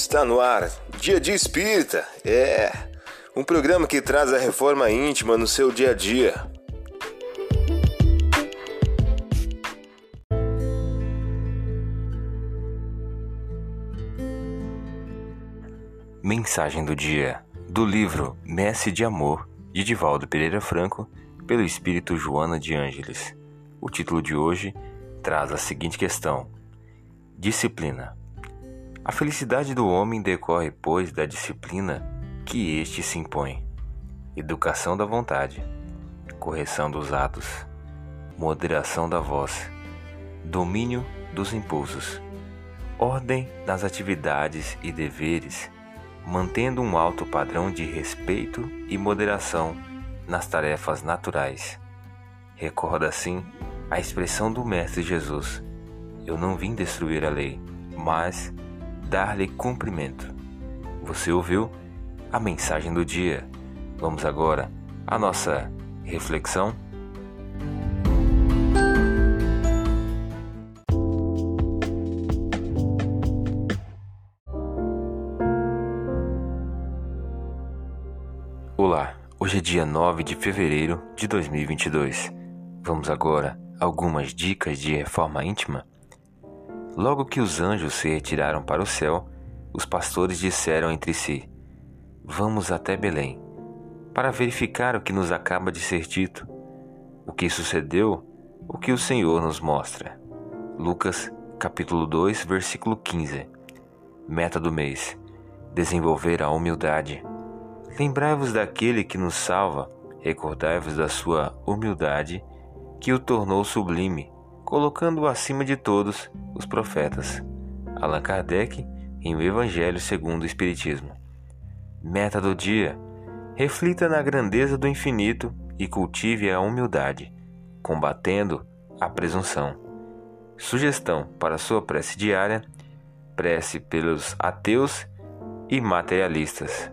Está no ar, Dia de Espírita. É um programa que traz a reforma íntima no seu dia a dia. Mensagem do dia do livro Messe de Amor de Divaldo Pereira Franco, pelo espírito Joana de Ângeles. O título de hoje traz a seguinte questão: Disciplina. A felicidade do homem decorre, pois, da disciplina que este se impõe. Educação da vontade, correção dos atos, moderação da voz, domínio dos impulsos, ordem nas atividades e deveres, mantendo um alto padrão de respeito e moderação nas tarefas naturais. Recorda assim a expressão do Mestre Jesus: Eu não vim destruir a lei, mas dar-lhe cumprimento. Você ouviu a mensagem do dia. Vamos agora à nossa reflexão. Olá, hoje é dia 9 de fevereiro de 2022. Vamos agora a algumas dicas de reforma íntima? Logo que os anjos se retiraram para o céu, os pastores disseram entre si: Vamos até Belém, para verificar o que nos acaba de ser dito. O que sucedeu, o que o Senhor nos mostra. Lucas, capítulo 2, versículo 15. Meta do mês: desenvolver a humildade. Lembrai-vos daquele que nos salva, recordai-vos da sua humildade, que o tornou sublime, colocando-o acima de todos os profetas. Allan Kardec, em O Evangelho segundo o Espiritismo. Meta do dia: reflita na grandeza do infinito e cultive a humildade, combatendo a presunção. Sugestão para sua prece diária: prece pelos ateus e materialistas.